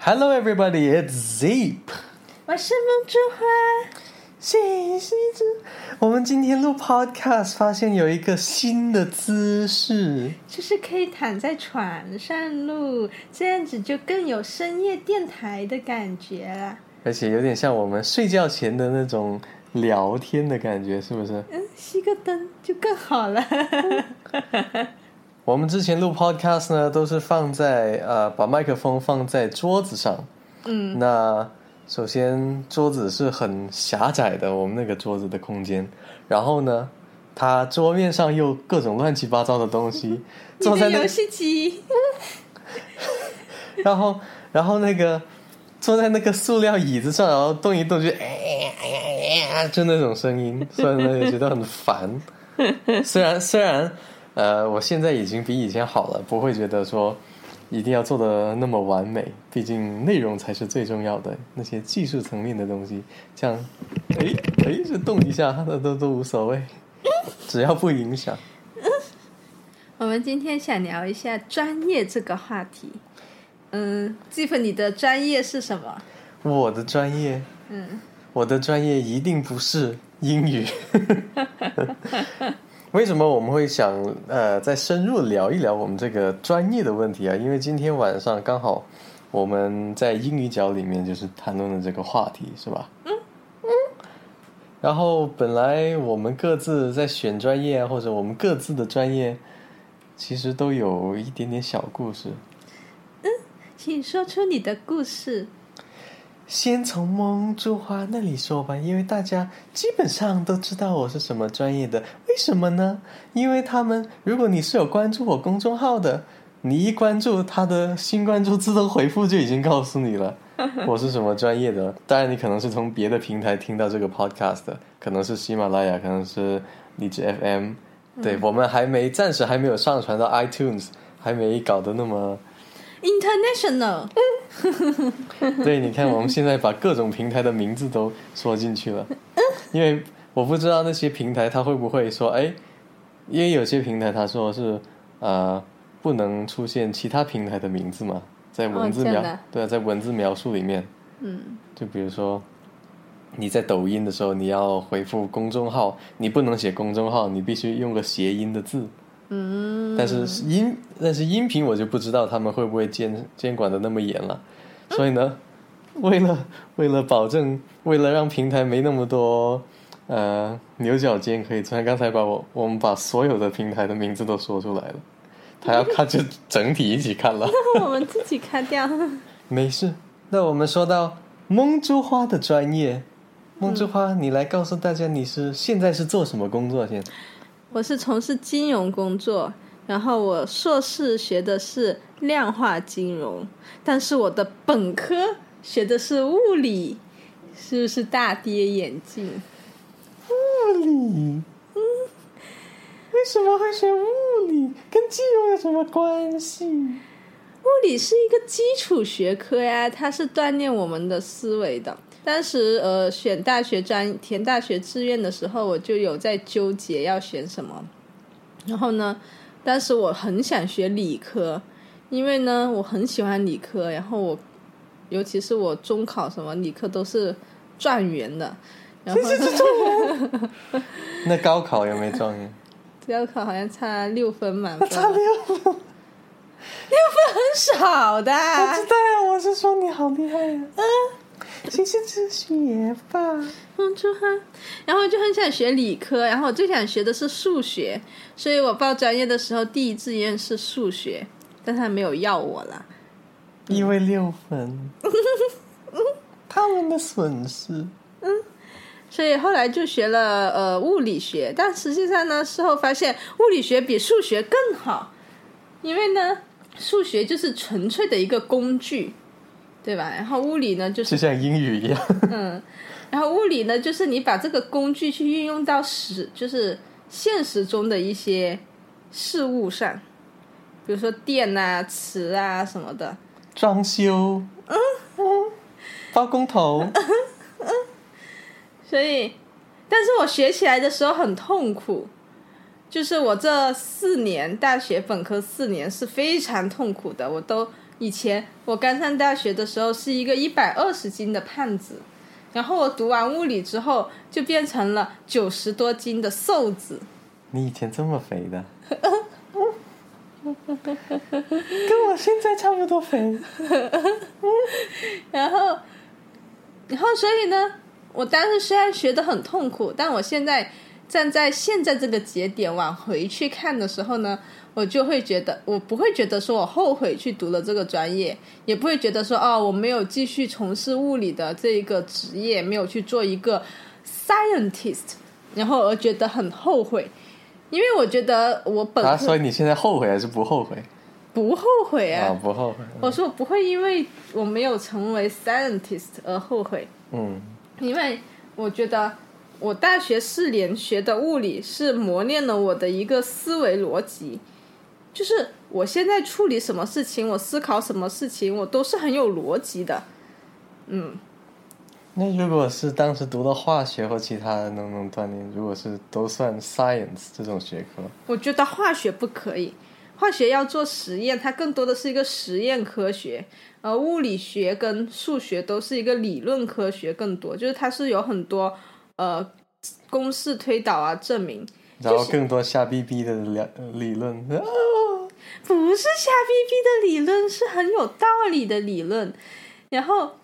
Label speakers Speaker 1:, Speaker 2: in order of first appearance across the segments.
Speaker 1: Hello, everybody. It's Zeep.
Speaker 2: 我是梦之花，
Speaker 1: 谢谢这，我们今天录 Podcast，发现有一个新的姿势。
Speaker 2: 就是可以躺在床上录，这样子就更有深夜电台的感觉了。
Speaker 1: 而且有点像我们睡觉前的那种聊天的感觉，是不是？
Speaker 2: 嗯，熄个灯就更好了。
Speaker 1: 我们之前录 Podcast 呢，都是放在呃，把麦克风放在桌子上。
Speaker 2: 嗯，
Speaker 1: 那首先桌子是很狭窄的，我们那个桌子的空间。然后呢，它桌面上又各种乱七八糟的东西，坐在那
Speaker 2: 机，
Speaker 1: 然后，然后那个坐在那个塑料椅子上，然后动一动就哎呀哎呀哎呀，就那种声音，所以呢也觉得很烦。虽然虽然呃，我现在已经比以前好了，不会觉得说一定要做的那么完美，毕竟内容才是最重要的。那些技术层面的东西，这样哎哎，就动一下，那都都无所谓，只要不影响。
Speaker 2: 我们今天想聊一下专业这个话题。嗯，季粉，你的专业是什么？
Speaker 1: 我的专业。
Speaker 2: 嗯，
Speaker 1: 我的专业一定不是英语。为什么我们会想呃再深入聊一聊我们这个专业的问题啊？因为今天晚上刚好我们在英语角里面就是谈论了这个话题，是吧？嗯嗯。然后本来我们各自在选专业，或者我们各自的专业，其实都有一点点小故事。
Speaker 2: 嗯请说出你的故事。
Speaker 1: 先从梦珠花那里说吧，因为大家基本上都知道我是什么专业的。为什么呢？因为他们，如果你是有关注我公众号的，你一关注他的新关注自动回复就已经告诉你了 我是什么专业的。当然，你可能是从别的平台听到这个 podcast 的，可能是喜马拉雅，可能是荔枝 FM。对、我们还没暂时还没有上传到 iTunes，还没搞得那么。
Speaker 2: International，
Speaker 1: 对，你看，我们现在把各种平台的名字都说进去了，因为我不知道那些平台它会不会说，哎，因为有些平台它说是呃不能出现其他平台的名字嘛，在文字描、对啊，在文字描述里面，
Speaker 2: 嗯，
Speaker 1: 就比如说你在抖音的时候，你要回复公众号，你不能写公众号，你必须用个谐音的字。
Speaker 2: 嗯，
Speaker 1: 但是音但是音频我就不知道他们会不会监监管的那么严了，所以呢，为了为了保证，为了让平台没那么多呃牛角尖可以钻，刚才把我我们把所有的平台的名字都说出来了，他要看就整体一起看了，
Speaker 2: 我们自己开掉。
Speaker 1: 没事。那我们说到梦珠花的专业，梦珠花，你来告诉大家你是现在是做什么工作先？
Speaker 2: 我是从事金融工作，然后我硕士学的是量化金融，但是我的本科学的是物理，是不是大跌眼镜？
Speaker 1: 物理，嗯，为什么会学物理？跟金融有什么关系？
Speaker 2: 物理是一个基础学科呀，它是锻炼我们的思维的。当时呃选大学专填大学志愿的时候，我就有在纠结要选什么。然后呢，当时我很想学理科，因为呢我很喜欢理科，然后我尤其是我中考什么理科都是状元的。然后
Speaker 1: 那高考有没状元？
Speaker 2: 高考好像差六分满分，
Speaker 1: 差六分，六分
Speaker 2: 很少的。
Speaker 1: 我知道呀，我是说你好厉害呀。嗯，其实只学吧。
Speaker 2: 梦珠花，然后就很想学理科，然后我最想学的是数学，所以我报专业的时候第一志愿是数学，但他没有要我啦。
Speaker 1: 因为六分，他们的损失。
Speaker 2: 嗯所以后来就学了呃物理学，但实际上呢，事后发现物理学比数学更好，因为呢，数学就是纯粹的一个工具，对吧？然后物理呢，就是
Speaker 1: 就是像英语一样。
Speaker 2: 嗯，然后物理呢，就是你把这个工具去运用到实，就是现实中的一些事物上，比如说电啊、磁啊什么的。
Speaker 1: 装修，嗯嗯，包工头，
Speaker 2: 所以，但是我学起来的时候很痛苦，就是我这四年大学本科四年是非常痛苦的，我都以前我刚上大学的时候是一个一百二十斤的胖子，然后我读完物理之后就变成了九十多斤的瘦子。
Speaker 1: 你以前这么肥的，跟我现在差不多肥。
Speaker 2: 然后，然后所以呢，我当时虽然学的很痛苦，但我现在站在现在这个节点往回去看的时候呢，我就会觉得，我不会觉得说我后悔去读了这个专业，也不会觉得说哦，我没有继续从事物理的这一个职业，没有去做一个 scientist，然后而觉得很后悔。因为我觉得我本
Speaker 1: 所以你现在后悔还是不后悔？
Speaker 2: 不后悔啊，
Speaker 1: 啊，不后悔。
Speaker 2: 我说我不会因为我没有成为 scientist 而后悔，
Speaker 1: 嗯，
Speaker 2: 因为我觉得我大学四年学的物理是磨练了我的一个思维逻辑，就是我现在处理什么事情，我思考什么事情，我都是很有逻辑的。嗯，
Speaker 1: 那如果是当时读的化学或其他的能不能锻炼，如果是都算 science 这种学科，
Speaker 2: 我觉得化学不可以，化学要做实验，它更多的是一个实验科学，而物理学跟数学都是一个理论科学，更多就是它是有很多呃公式推导啊证明，
Speaker 1: 然后更多瞎逼逼的理理论。啊
Speaker 2: 不是瞎逼逼的理论，是很有道理的理论。然后，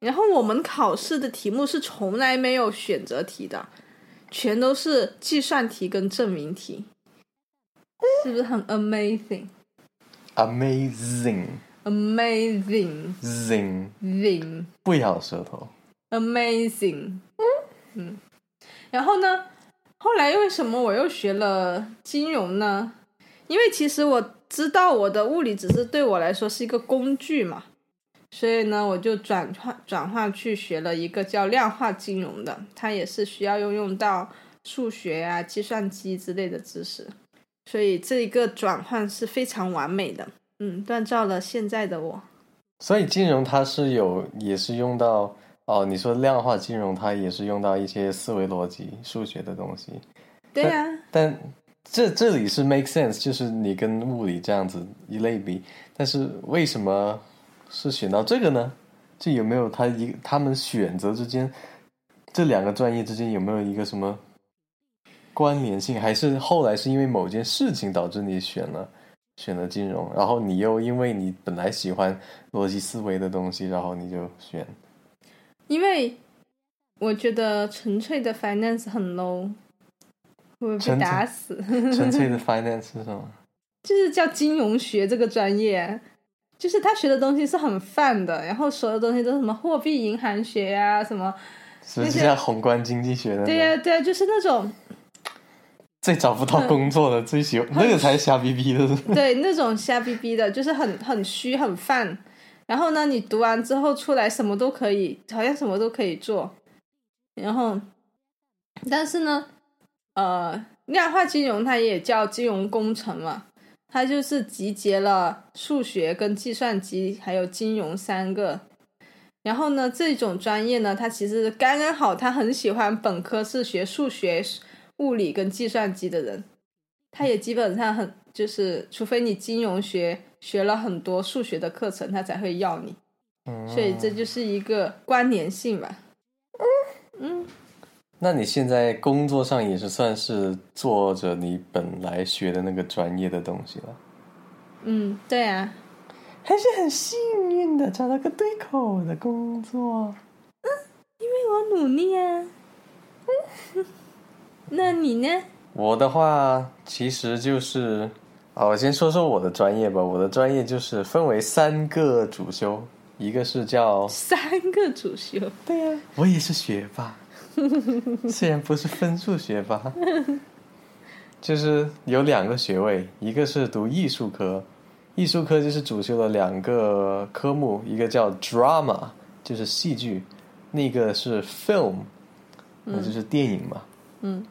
Speaker 2: 然后我们考试的题目是从来没有选择题的，全都是计算题跟证明题，是不是很 amazing？amazing
Speaker 1: Amazing
Speaker 2: zing，zing
Speaker 1: 不咬舌头。
Speaker 2: amazing？嗯，嗯然后呢？后来为什么我又学了金融呢？因为其实我知道我的物理只是对我来说是一个工具嘛，所以呢，我就转换转换去学了一个叫量化金融的，它也是需要运用到数学啊、计算机之类的知识，所以这一个转换是非常完美的，嗯，锻造了现在的我。
Speaker 1: 所以金融它是有，也是用到哦。你说量化金融，它也是用到一些思维逻辑、数学的东西。
Speaker 2: 对呀、
Speaker 1: 但这这里是 make sense，就是你跟物理这样子一类比。但是为什么是选到这个呢？这有没有他一他们选择之间这两个专业之间有没有一个什么关联性？还是后来是因为某件事情导致你选了选了金融，然后你又因为你本来喜欢逻辑思维的东西，然后你就选
Speaker 2: 因为我觉得纯粹的 finance 很 low，会被打死？
Speaker 1: 纯粹的 finance 是什么？
Speaker 2: 就是叫金融学这个专业，就是他学的东西是很泛的，然后所有东西都是什么货币银行学呀、什么，
Speaker 1: 实际上宏观经济学的
Speaker 2: 对呀、对呀、就是那种
Speaker 1: 最找不到工作的，最喜欢那个才是瞎逼逼的。
Speaker 2: 对那种瞎逼逼的，就是很很虚很泛。然后呢，你读完之后出来什么都可以，好像什么都可以做。然后，但是呢，呃，量化金融它也叫金融工程嘛，它就是集结了数学跟计算机还有金融三个。然后呢，这种专业呢，它其实刚刚好，他很喜欢本科是学数学、物理跟计算机的人。他也基本上很就是，除非你金融学学了很多数学的课程，他才会要你。
Speaker 1: 嗯
Speaker 2: 所以这就是一个关联性吧。
Speaker 1: 嗯嗯那你现在工作上也是算是做着你本来学的那个专业的东西了，
Speaker 2: 嗯，对啊，
Speaker 1: 还是很幸运的找到个对口的工作。
Speaker 2: 嗯因为我努力啊。那你呢？
Speaker 1: 我的话其实就是，啊，我先说说我的专业吧。我的专业就是分为三个主修，一个是叫
Speaker 2: 三个主修，
Speaker 1: 对呀、我也是学霸，虽然不是分数学霸，就是有两个学位，一个是读艺术科，艺术科就是主修的两个科目，一个叫 drama，就是戏剧，那个是 film，那就是电影嘛。
Speaker 2: 嗯，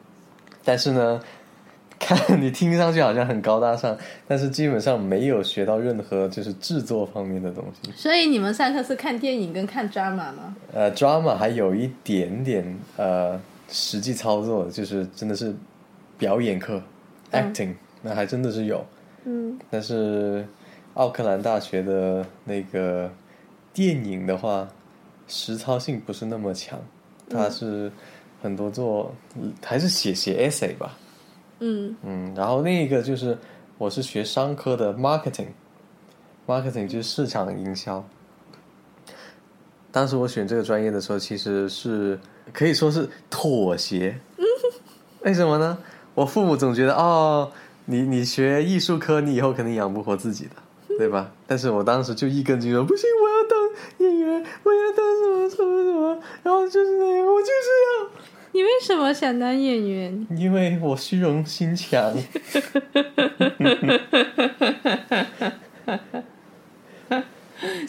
Speaker 1: 但是呢，看你听上去好像很高大上，但是基本上没有学到任何就是制作方面的东西。
Speaker 2: 所以你们上课是看电影跟看 drama 吗？
Speaker 1: 呃，drama 还有一点点呃实际操作，就是真的是表演课、
Speaker 2: 嗯
Speaker 1: acting，那还真的是有。
Speaker 2: 嗯
Speaker 1: 但是奥克兰大学的那个电影的话，实操性不是那么强，它是很多做还是写写 essay 吧，
Speaker 2: 嗯
Speaker 1: 嗯，然后另一个就是我是学商科的 marketing，marketing 就是市场营销。当时我选这个专业的时候，其实是可以说是妥协。为什么呢？我父母总觉得哦，你你学艺术科，你以后肯定养不活自己的，对吧？但是我当时就一根筋说，不行，我要当演员，我要当什么什么什么，然后就是那个，我就是要。
Speaker 2: 你为什么想当演员？
Speaker 1: 因为我虚荣心强。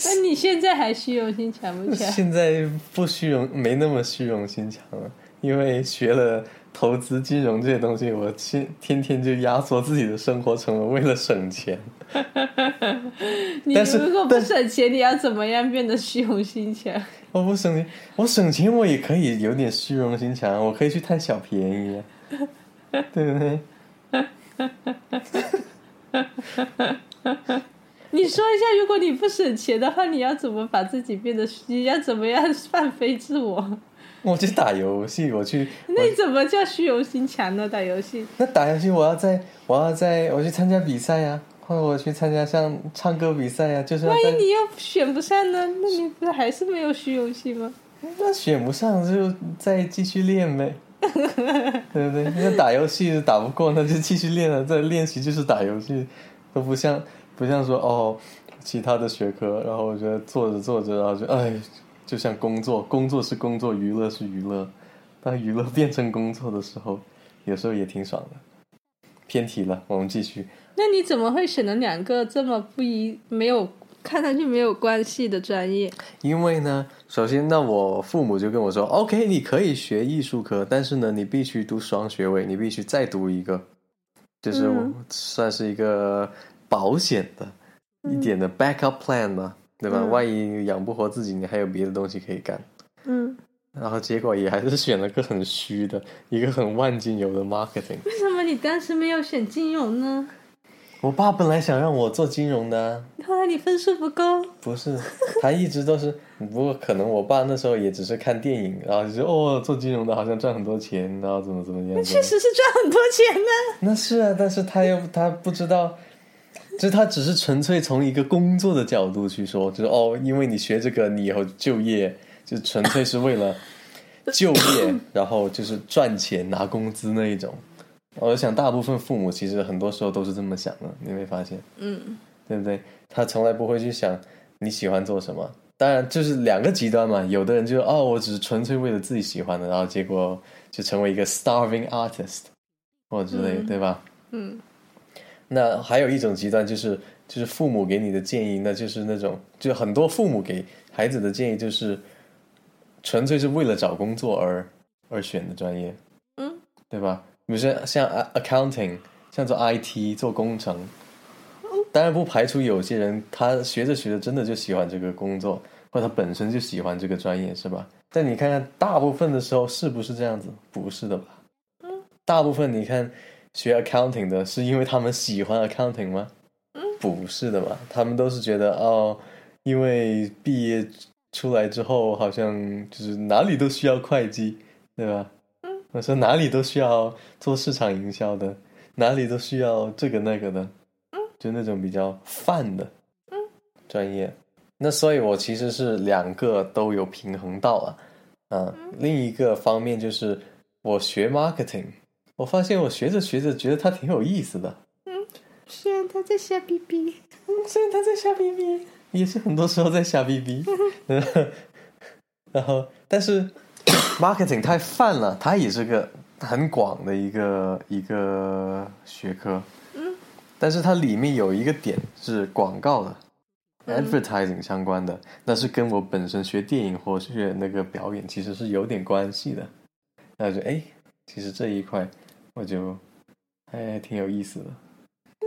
Speaker 2: 那你现在还虚荣心强不强？
Speaker 1: 现在不虚荣，没那么虚荣心强了，因为学了投资、金融这些东西，我天天天就压缩自己的生活成本，为了省钱。
Speaker 2: 你如果不省钱，你要怎么样变得虚荣心强？
Speaker 1: 我不省钱，我省钱我也可以有点虚荣心强，我可以去贪小便宜啊，对不对？
Speaker 2: 你说一下，如果你不省钱的话，你要怎么把自己变得虚？你要怎么样 放飞自我？
Speaker 1: 我去打游戏，我去
Speaker 2: 那你怎么叫虚荣心强呢？打游戏？
Speaker 1: 那打游戏，我要在我要在我去参加比赛呀、或者我去参加像唱歌比赛呀、就是
Speaker 2: 万一你又选不上呢？那你不是还是没有虚荣心吗？
Speaker 1: 那选不上就再继续练呗，对不对？那打游戏打不过，那就继续练了。再练习就是打游戏，都不像不像说哦，其他的学科，然后我觉得做着做着，然后就哎，就像工作，工作是工作，娱乐是娱乐。当娱乐变成工作的时候，有时候也挺爽的。偏题了，我们继续。
Speaker 2: 那你怎么会选了两个这么不一、没有看上去没有关系的专业？
Speaker 1: 因为呢，首先，那我父母就跟我说，OK，你可以学艺术科，但是呢，你必须读双学位，你必须再读一个，就是我
Speaker 2: 嗯
Speaker 1: 算是一个保险的、一点的 backup plan 嘛，对吧？
Speaker 2: 嗯
Speaker 1: 万一养不活自己，你还有别的东西可以干。
Speaker 2: 嗯，
Speaker 1: 然后结果也还是选了个很虚的，一个很万金油的 marketing。
Speaker 2: 为什么你当时没有选金融呢？
Speaker 1: 我爸本来想让我做金融的啊、
Speaker 2: 后来你分数不够，
Speaker 1: 不是，他一直都是，不过可能我爸那时候也只是看电影，然后就说哦，做金融的好像赚很多钱，然后怎么怎么样。
Speaker 2: 确实是赚很多钱呢。
Speaker 1: 那是啊，但是他又他不知道，就是他只是纯粹从一个工作的角度去说，就是哦，因为你学这个，你以后就业就纯粹是为了 就业，然后就是赚钱拿工资那一种。我想大部分父母其实很多时候都是这么想的，你会发现。
Speaker 2: 嗯
Speaker 1: 对不对？他从来不会去想你喜欢做什么。当然，就是两个极端嘛。有的人就哦，我只是纯粹为了自己喜欢的，然后结果就成为一个 starving artist 或之类对吧？
Speaker 2: 嗯
Speaker 1: 那还有一种极端就是就是父母给你的建议，那就是那种就很多父母给孩子的建议就是纯粹是为了找工作而而选的专业，
Speaker 2: 嗯，
Speaker 1: 对吧？比如说像 accounting，像做 IT 做工程，当然不排除有些人他学着学着真的就喜欢这个工作，或者他本身就喜欢这个专业，是吧？但你看看大部分的时候是不是这样子？不是的吧？大部分你看学 accounting 的是因为他们喜欢 accounting 吗？不是的吧，他们都是觉得哦，因为毕业出来之后好像就是哪里都需要会计，对吧？我说哪里都需要做市场营销的，哪里都需要这个那个的，嗯就那种比较泛的嗯专业。那所以，我其实是两个都有平衡到了。啊，另一个方面就是我学 marketing，我发现我学着学着觉得它挺有意思的。
Speaker 2: 嗯虽然他在瞎逼逼，
Speaker 1: 虽然他在瞎逼逼，也是很多时候在瞎逼逼。然后，但是 marketing 太泛了，它也是个很广的一个一个学科。
Speaker 2: 嗯，
Speaker 1: 但是它里面有一个点是广告的、advertising 相关的，那是跟我本身学电影或学那个表演其实是有点关系的。那就哎，其实这一块我就还挺有意思的。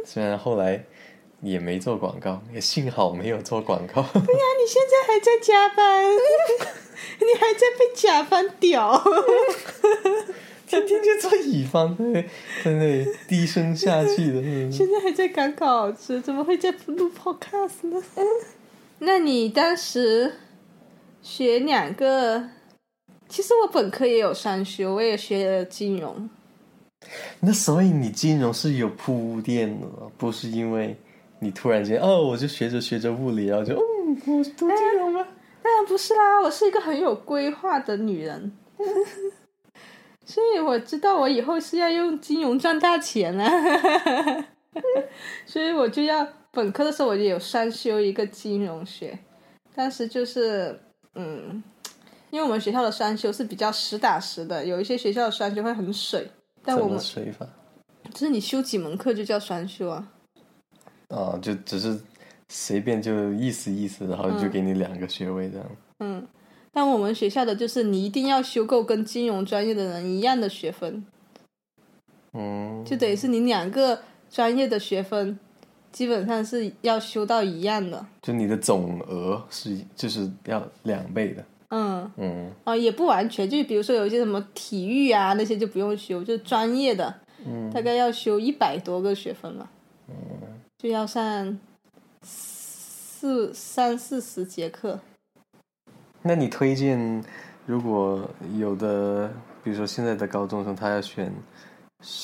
Speaker 1: 虽然后来也没做广告，也幸好没有做广告。
Speaker 2: 对呀你现在还在加班，你还在被甲方屌。
Speaker 1: 天天就做乙方，对，在那里低声下气的，嗯
Speaker 2: 现在还在赶稿子，怎么会在录 podcast 呢？那你当时学两个，其实我本科也有双修，我也学了金融。
Speaker 1: 那所以你金融是有铺垫的，不是因为你突然间哦，我就学着学着物理，然后就嗯，我读金融吧。
Speaker 2: 当然不是啦，我是一个很有规划的女人，所以我知道我以后是要用金融赚大钱啊，所以我就要本科的时候我就有双修一个金融学，当时就是嗯，因为我们学校的双修是比较实打实的，有一些学校的双修会很水，但我们
Speaker 1: 水法？
Speaker 2: 就是你修几门课就叫双修啊，
Speaker 1: 啊，就只是随便就意思意思，然后就给你两个学位这样。
Speaker 2: 嗯。但我们学校的就是你一定要修够跟金融专业的人一样的学分，
Speaker 1: 嗯，
Speaker 2: 就等于是你两个专业的学分基本上是要修到一样的。
Speaker 1: 就你的总额是就是要两倍的。
Speaker 2: 嗯，
Speaker 1: 嗯
Speaker 2: 啊，也不完全，就比如说有一些什么体育啊那些就不用修，就专业的，
Speaker 1: 嗯
Speaker 2: 大概要修一百多个学分了，就要上四三四十节课。
Speaker 1: 那你推荐，如果有的，比如说现在的高中生，他要选，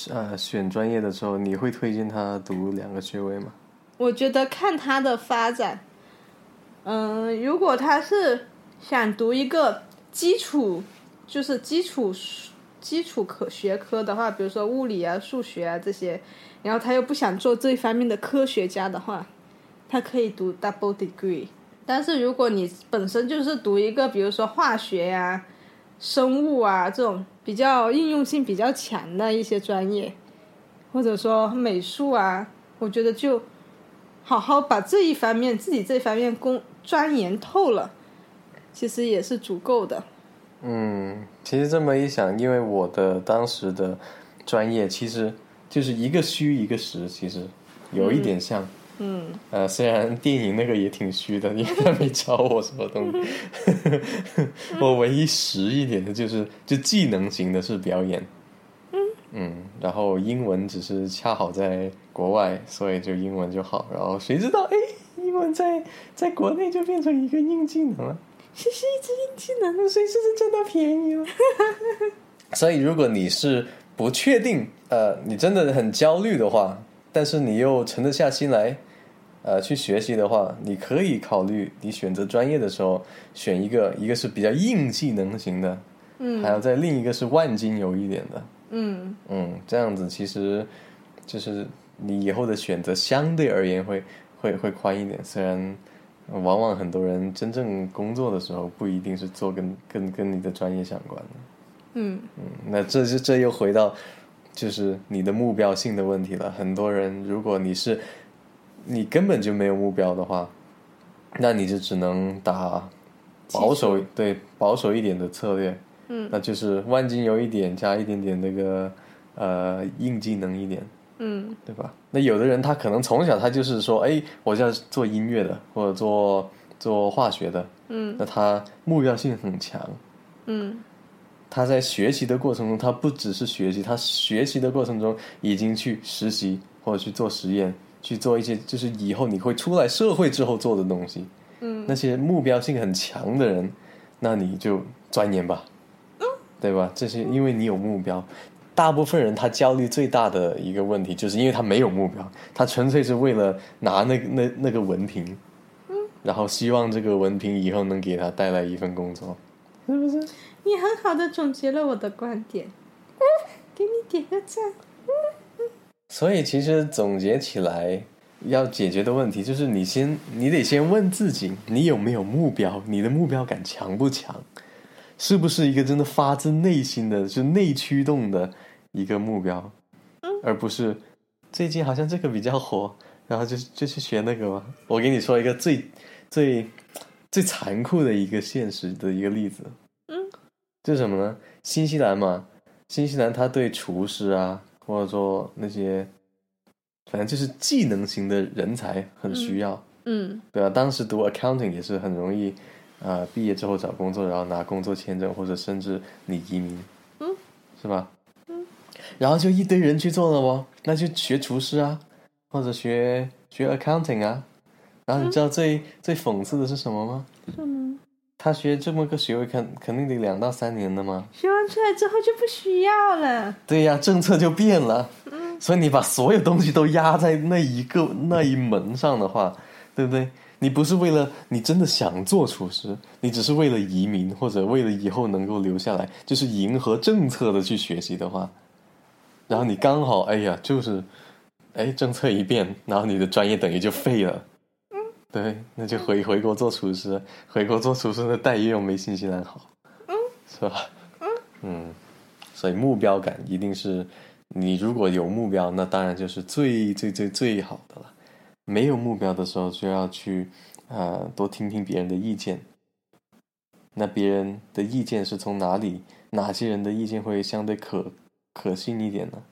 Speaker 1: 呃，选专业的时候，你会推荐他读两个学位吗？
Speaker 2: 我觉得看他的发展，嗯、如果他是想读一个基础，就是基础基础科学科的话，比如说物理啊、数学啊这些，然后他又不想做这一方面的科学家的话，他可以读 double degree。但是如果你本身就是读一个，比如说化学呀、生物啊这种比较应用性比较强的一些专业，或者说美术啊，我觉得就好好把这一方面自己这方面工钻研透了，其实也是足够的。
Speaker 1: 嗯，其实这么一想，因为我的当时的专业其实就是一个虚一个实，其实有一点像。呃，虽然电影那个也挺虚的，因为他没教我什么东西。我唯一实一点的就是，就技能型的是表演。嗯然后英文只是恰好在国外，所以就英文就好。然后谁知道，哎，英文在在国内就变成一个硬技能了。
Speaker 2: 谢谢一直硬技能。
Speaker 1: 谁是占到便宜了？所以，如果你是不确定，呃，你真的很焦虑的话，但是你又沉得下心来，呃，去学习的话，你可以考虑你选择专业的时候选一个，一个是比较硬技能型的，
Speaker 2: 嗯
Speaker 1: 还有在另一个是万金油一点的，
Speaker 2: 嗯
Speaker 1: 嗯，这样子其实就是你以后的选择相对而言会会会宽一点，虽然。往往很多人真正工作的时候，不一定是做跟跟跟你的专业相关的。
Speaker 2: 嗯
Speaker 1: 嗯，那这就这又回到就是你的目标性的问题了。很多人，如果你是你根本就没有目标的话，那你就只能打保守对保守一点的策略。
Speaker 2: 嗯，
Speaker 1: 那就是万金油一点，加一点点那个呃硬技能一点。
Speaker 2: 嗯
Speaker 1: 对吧？那有的人他可能从小他就是说，哎，我就要做音乐的，或者做做化学的，
Speaker 2: 嗯
Speaker 1: 那他目标性很强。
Speaker 2: 嗯
Speaker 1: 他在学习的过程中，他不只是学习，他学习的过程中已经去实习或者去做实验，去做一些就是以后你会出来社会之后做的东西。
Speaker 2: 嗯
Speaker 1: 那些目标性很强的人，那你就钻研吧，嗯对吧？这些因为你有目标。大部分人他焦虑最大的一个问题，就是因为他没有目标，他纯粹是为了拿那那那个文凭，嗯然后希望这个文凭以后能给他带来一份工作，是不是？
Speaker 2: 你很好的总结了我的观点，给你点个赞。
Speaker 1: 所以其实总结起来，要解决的问题就是你先，你得先问自己，你有没有目标？你的目标感强不强？是不是一个真的发自内心的、就内驱动的一个目标，而不是最近好像这个比较火，然后就就去学那个吧。我给你说一个最最最残酷的一个现实的一个例子，
Speaker 2: 嗯，
Speaker 1: 就是什么呢？新西兰嘛，新西兰它对厨师啊，或者说那些，反正就是技能型的人才很需要，
Speaker 2: 嗯
Speaker 1: 对啊，当时读 accounting 也是很容易，呃，毕业之后找工作，然后拿工作签证，或者甚至你移民，
Speaker 2: 嗯，
Speaker 1: 是吧？嗯然后就一堆人去做了哦，那就学厨师啊，或者学学 accounting 啊。然后你知道最、最讽刺的是什么吗？
Speaker 2: 是吗？
Speaker 1: 他学这么个学位，肯肯定得两到三年的嘛。
Speaker 2: 学完出来之后就不需要了。
Speaker 1: 对呀，政策就变了。所以你把所有东西都压在那一个那一门上的话，对不对？你不是为了你真的想做厨师，你只是为了移民或者为了以后能够留下来，就是迎合政策的去学习的话，然后你刚好哎呀，就是哎政策一变，然后你的专业等于就废了。对，那就回回国做厨师，回国做厨师的待遇又没新西兰好，嗯，是吧？嗯嗯，所以目标感一定是，你如果有目标，那当然就是最最最最好的了。没有目标的时候，就要去啊多听听别人的意见。那别人的意见是从哪里？哪些人的意见会相对可可信一点呢？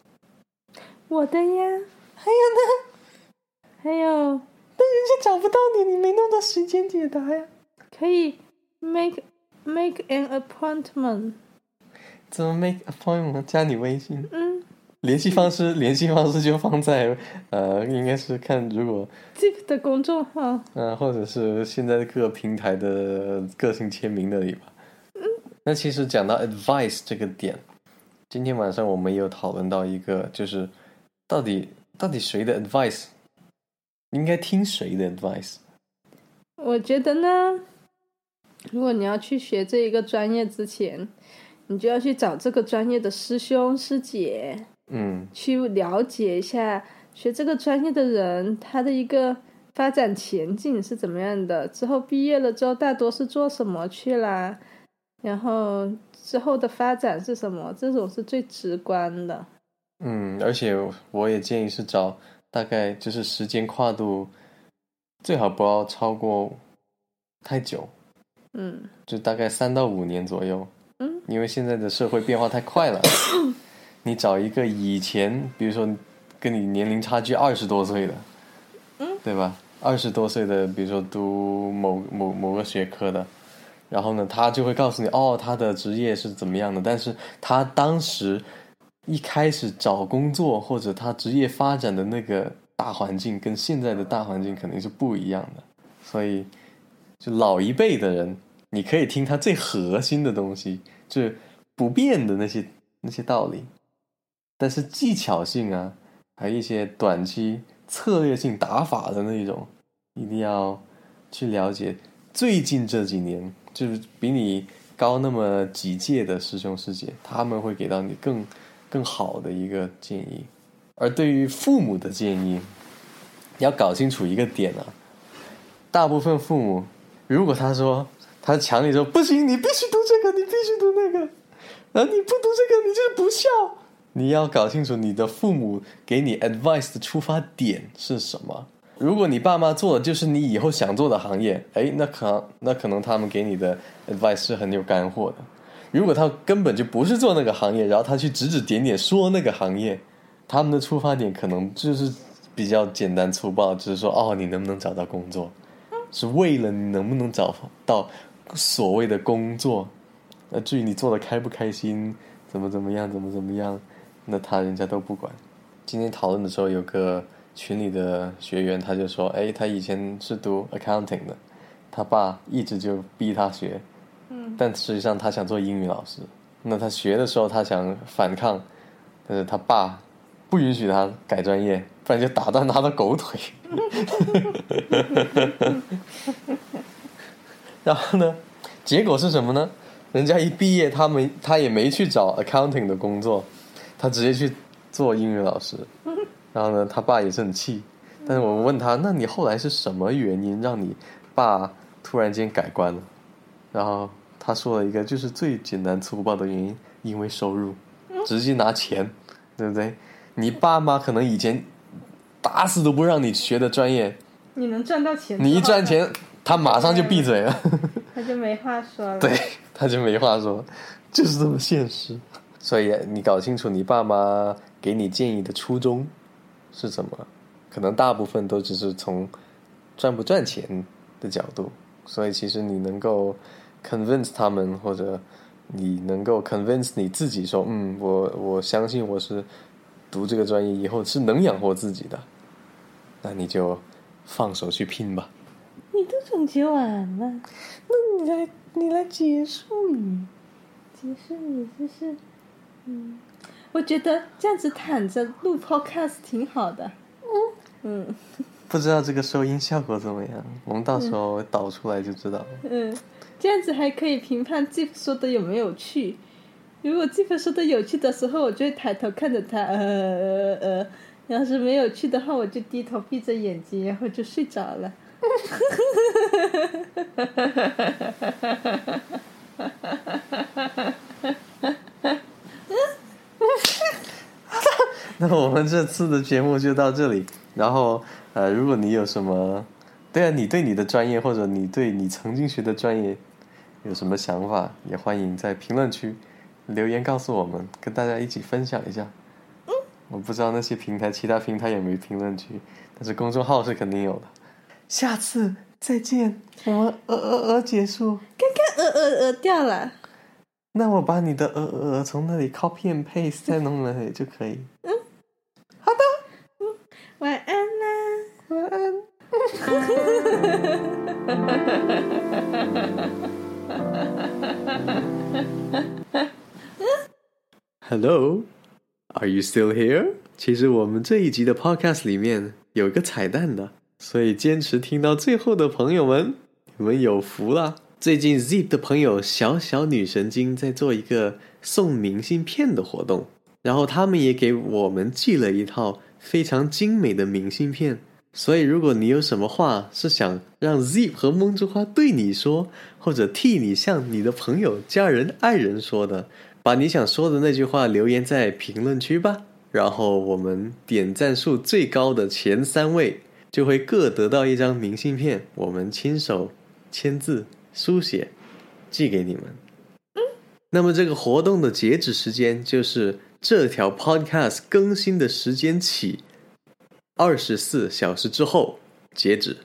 Speaker 2: 我的呀，
Speaker 1: 还有呢？
Speaker 2: 还有。
Speaker 1: 但人家找不到你，你没弄到时间解答呀？
Speaker 2: 可以 make make an appointment。
Speaker 1: 怎么 make appointment？加你微信。
Speaker 2: 嗯。
Speaker 1: 联系方式，联系方式就放在呃，应该是看如果
Speaker 2: Zip 的公众号。
Speaker 1: 嗯，或者是现在各平台的个性签名那里吧。
Speaker 2: 嗯。
Speaker 1: 那其实讲到 advice 这个点，今天晚上我们有讨论到一个，就是到底到底谁的 advice。应该听谁的 advice？
Speaker 2: 我觉得呢，如果你要去学这一个专业之前，你就要去找这个专业的师兄师姐，
Speaker 1: 嗯，
Speaker 2: 去了解一下学这个专业的人他的一个发展前景是怎么样的。之后毕业了之后，大多是做什么去啦？然后之后的发展是什么？这种是最直观的。
Speaker 1: 嗯，而且我也建议是找。大概就是时间跨度，最好不要超过太久，
Speaker 2: 嗯，
Speaker 1: 就大概三到五年左右，
Speaker 2: 嗯，
Speaker 1: 因为现在的社会变化太快了，你找一个以前，比如说跟你年龄差距二十多岁的，
Speaker 2: 嗯，
Speaker 1: 对吧？二十多岁的，比如说读某某某个学科的，然后呢，他就会告诉你，哦，他的职业是怎么样的，但是他当时。一开始找工作或者他职业发展的那个大环境跟现在的大环境肯定是不一样的，所以就老一辈的人，你可以听他最核心的东西，就是不变的那些那些道理，但是技巧性啊，还有一些短期策略性打法的那种，一定要去了解。最近这几年，就是比你高那么几届的师兄师姐，他们会给到你更。更好的一个建议，而对于父母的建议，要搞清楚一个点啊。大部分父母，如果他说他强烈说不行，你必须读这个，你必须读那个，然后你不读这个，你就是不孝。你要搞清楚你的父母给你 advice 的出发点是什么。如果你爸妈做的就是你以后想做的行业，哎，那可那可能他们给你的 advice 是很有干货的。如果他根本就不是做那个行业，然后他去指指点点说那个行业，他们的出发点可能就是比较简单粗暴，只是说哦，你能不能找到工作，是为了你能不能找到所谓的工作。那至于你做的开不开心，怎么怎么样，怎么怎么样，那他人家都不管。今天讨论的时候，有个群里的学员他就说，哎，他以前是读 accounting 的，他爸一直就逼他学。但实际上，他想做英语老师。那他学的时候，他想反抗，但是他爸不允许他改专业，不然就打断他的狗腿。然后呢，结果是什么呢？人家一毕业，他没他也没去找 accounting 的工作，他直接去做英语老师。然后呢，他爸也是很气。但是我问他，那你后来是什么原因让你爸突然间改观了？然后。他说了一个就是最简单粗暴的原因，因为收入，直接拿钱，对不对？你爸妈可能以前打死都不让你学的专业，
Speaker 2: 你能赚到钱，
Speaker 1: 你一赚钱，他马上就闭嘴了，
Speaker 2: 他就没话说了。
Speaker 1: 对，他就没话说，就是这么现实。所以你搞清楚你爸妈给你建议的初衷是什么？可能大部分都只是从赚不赚钱的角度，所以其实你能够。Convince 他们或者你能够 convince 你自己说，嗯，我我相信我是读这个专业以后是能养活自己的，那你就放手去拼吧。
Speaker 2: 你都总结完了，
Speaker 1: 那你来你来结束你，
Speaker 2: 结束你就是，嗯，我觉得这样子躺着录 podcast 挺好的。嗯
Speaker 1: 不知道这个收音效果怎么样，我们到时候导出来就知道了。
Speaker 2: 嗯，这样子还可以评判 Jeff 说的有没有趣。如果 Jeff 说的有趣的时候，我就会抬头看着他，呃呃呃；要是没有趣的话，我就低头闭着眼睛，然后就睡着了。
Speaker 1: 那我们这次的节目就到这里。然后，呃，如果你有什么，对啊，你对你的专业或者你对你曾经学的专业有什么想法，也欢迎在评论区留言告诉我们，跟大家一起分享一下。嗯，我不知道那些平台，其他平台有没有评论区，但是公众号是肯定有的。下次再见，我们鹅鹅鹅结束。
Speaker 2: 刚刚鹅鹅鹅掉了。
Speaker 1: 那我把你的鹅鹅鹅从那里 copy and paste 再弄那里就可以。
Speaker 2: 嗯，
Speaker 1: Hello, are you still here? 其实我们这一集的 podcast 里面有一个彩蛋的，所以坚持听到最后的朋友们，你们有福了。最近 Zip 的朋友小小女神经在做一个送明信片的活动，然后他们也给我们寄了一套非常精美的明信片。所以，如果你有什么话是想让 Zip 和梦之花对你说，或者替你向你的朋友、家人、爱人说的，把你想说的那句话留言在评论区吧。然后我们点赞数最高的前三位就会各得到一张明信片，我们亲手签字书写寄给你们。那么这个活动的截止时间就是这条 Podcast 更新的时间起。二十四小时之后截止。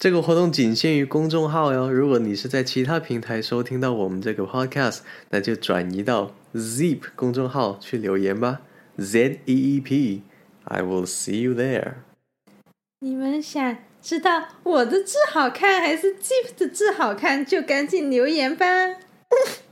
Speaker 1: 这个活动仅限于公众号哟。如果你是在其他平台收听到我们这个 podcast，那就转移到 Zeep 公众号去留言吧。Z E E P，I will see you there。
Speaker 2: 你们想知道我的字好看还是 Zeep 的字好看，就赶紧留言吧。